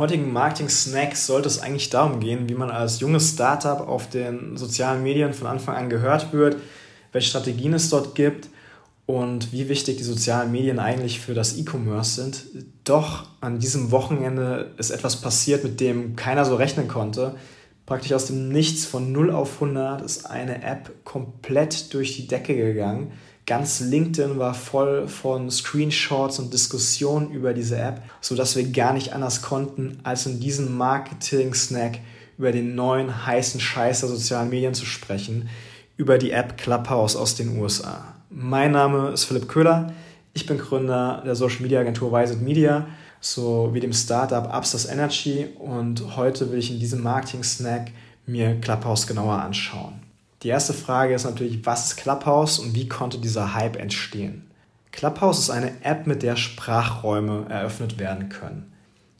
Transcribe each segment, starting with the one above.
heutigen Marketing-Snack sollte es eigentlich darum gehen, wie man als junges Startup auf den sozialen Medien von Anfang an gehört wird, welche Strategien es dort gibt und wie wichtig die sozialen Medien eigentlich für das E-Commerce sind. Doch an diesem Wochenende ist etwas passiert, mit dem keiner so rechnen konnte. Praktisch aus dem Nichts von 0 auf 100 ist eine App komplett durch die Decke gegangen. Ganz LinkedIn war voll von Screenshots und Diskussionen über diese App, sodass wir gar nicht anders konnten, als in diesem Marketing-Snack über den neuen heißen Scheiß der sozialen Medien zu sprechen, über die App Clubhouse aus den USA. Mein Name ist Philipp Köhler. Ich bin Gründer der Social Media Agentur Wiset Media sowie dem Startup Upstairs Energy und heute will ich in diesem Marketing-Snack mir Clubhouse genauer anschauen. Die erste Frage ist natürlich, was ist Clubhouse und wie konnte dieser Hype entstehen? Clubhouse ist eine App, mit der Sprachräume eröffnet werden können.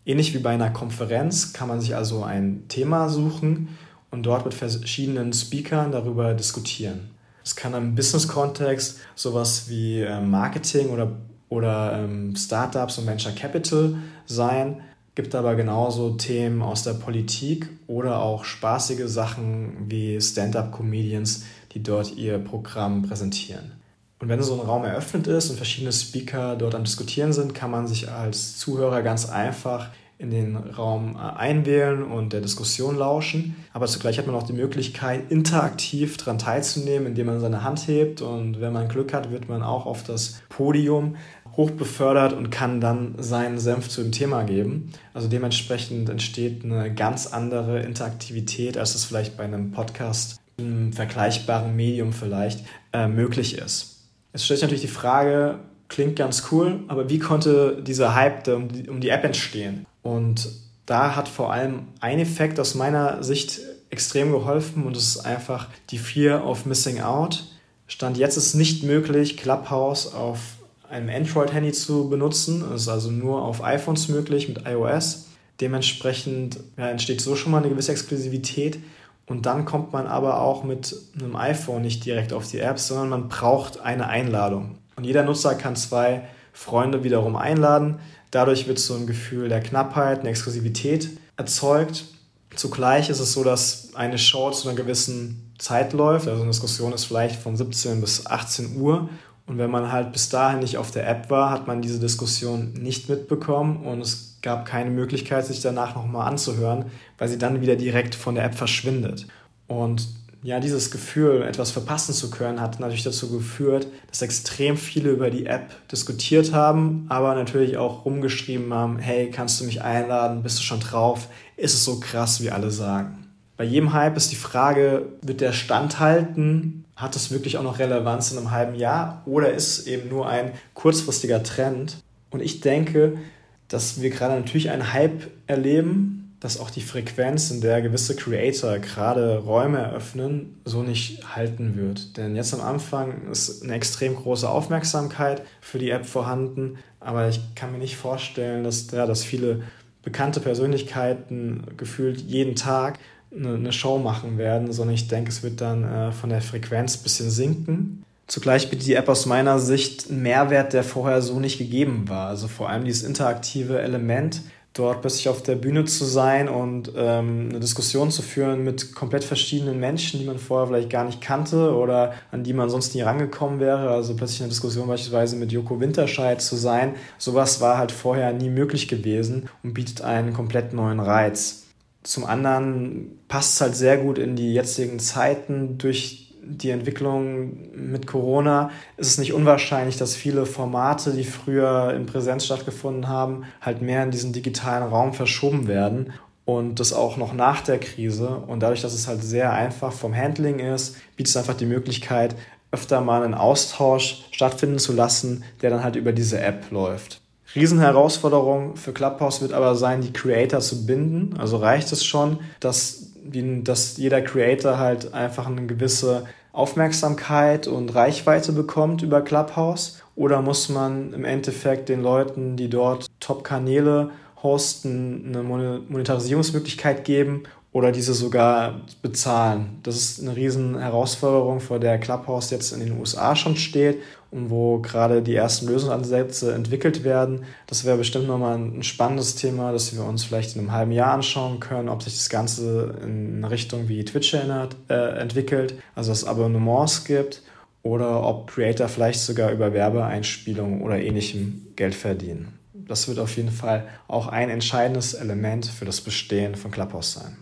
Ähnlich wie bei einer Konferenz kann man sich also ein Thema suchen und dort mit verschiedenen Speakern darüber diskutieren. Es kann im Business-Kontext sowas wie ähm, Marketing oder, oder ähm, Startups und Venture Capital sein, gibt aber genauso Themen aus der Politik oder auch spaßige Sachen wie Stand-up-Comedians, die dort ihr Programm präsentieren. Und wenn so ein Raum eröffnet ist und verschiedene Speaker dort am Diskutieren sind, kann man sich als Zuhörer ganz einfach in den Raum äh, einwählen und der Diskussion lauschen. Aber zugleich hat man auch die Möglichkeit, interaktiv daran teilzunehmen, indem man seine Hand hebt. Und wenn man Glück hat, wird man auch auf das Podium hochbefördert und kann dann seinen Senf zu dem Thema geben. Also dementsprechend entsteht eine ganz andere Interaktivität, als es vielleicht bei einem Podcast im vergleichbaren Medium vielleicht äh, möglich ist. Es stellt sich natürlich die Frage, klingt ganz cool, aber wie konnte dieser Hype um die, um die App entstehen? Und da hat vor allem ein Effekt aus meiner Sicht extrem geholfen und das ist einfach die Fear of Missing Out. Stand jetzt ist nicht möglich, Clubhouse auf einem Android-Handy zu benutzen. Es ist also nur auf iPhones möglich mit iOS. Dementsprechend ja, entsteht so schon mal eine gewisse Exklusivität. Und dann kommt man aber auch mit einem iPhone nicht direkt auf die Apps, sondern man braucht eine Einladung. Und jeder Nutzer kann zwei Freunde wiederum einladen. Dadurch wird so ein Gefühl der Knappheit, eine Exklusivität erzeugt. Zugleich ist es so, dass eine Show zu einer gewissen Zeit läuft. Also eine Diskussion ist vielleicht von 17 bis 18 Uhr. Und wenn man halt bis dahin nicht auf der App war, hat man diese Diskussion nicht mitbekommen und es gab keine Möglichkeit, sich danach nochmal anzuhören, weil sie dann wieder direkt von der App verschwindet. Und ja, dieses Gefühl, etwas verpassen zu können, hat natürlich dazu geführt, dass extrem viele über die App diskutiert haben, aber natürlich auch rumgeschrieben haben, hey, kannst du mich einladen, bist du schon drauf, ist es so krass, wie alle sagen. Bei jedem Hype ist die Frage, wird der standhalten? Hat es wirklich auch noch Relevanz in einem halben Jahr oder ist es eben nur ein kurzfristiger Trend? Und ich denke, dass wir gerade natürlich einen Hype erleben, dass auch die Frequenz, in der gewisse Creator gerade Räume eröffnen, so nicht halten wird. Denn jetzt am Anfang ist eine extrem große Aufmerksamkeit für die App vorhanden, aber ich kann mir nicht vorstellen, dass, ja, dass viele bekannte Persönlichkeiten gefühlt jeden Tag eine, eine Show machen werden, sondern ich denke, es wird dann äh, von der Frequenz ein bisschen sinken. Zugleich bietet die App aus meiner Sicht einen Mehrwert, der vorher so nicht gegeben war. Also vor allem dieses interaktive Element, dort plötzlich auf der Bühne zu sein und ähm, eine Diskussion zu führen mit komplett verschiedenen Menschen, die man vorher vielleicht gar nicht kannte oder an die man sonst nie rangekommen wäre. Also plötzlich eine Diskussion beispielsweise mit Joko Winterscheid zu sein. Sowas war halt vorher nie möglich gewesen und bietet einen komplett neuen Reiz. Zum anderen passt es halt sehr gut in die jetzigen Zeiten durch die Entwicklung mit Corona ist es nicht unwahrscheinlich, dass viele Formate, die früher in Präsenz stattgefunden haben, halt mehr in diesen digitalen Raum verschoben werden und das auch noch nach der Krise. Und dadurch, dass es halt sehr einfach vom Handling ist, bietet es einfach die Möglichkeit, öfter mal einen Austausch stattfinden zu lassen, der dann halt über diese App läuft. Riesenherausforderung für Clubhouse wird aber sein, die Creator zu binden. Also reicht es schon, dass, dass jeder Creator halt einfach eine gewisse Aufmerksamkeit und Reichweite bekommt über Clubhouse? Oder muss man im Endeffekt den Leuten, die dort Top-Kanäle hosten, eine Monetarisierungsmöglichkeit geben oder diese sogar bezahlen? Das ist eine riesen Herausforderung, vor der Clubhouse jetzt in den USA schon steht und wo gerade die ersten Lösungsansätze entwickelt werden. Das wäre bestimmt nochmal ein spannendes Thema, das wir uns vielleicht in einem halben Jahr anschauen können, ob sich das Ganze in eine Richtung wie Twitch erinnert, äh, entwickelt, also dass es Abonnements gibt oder ob Creator vielleicht sogar über Werbeeinspielungen oder ähnlichem Geld verdienen. Das wird auf jeden Fall auch ein entscheidendes Element für das Bestehen von Clubhouse sein.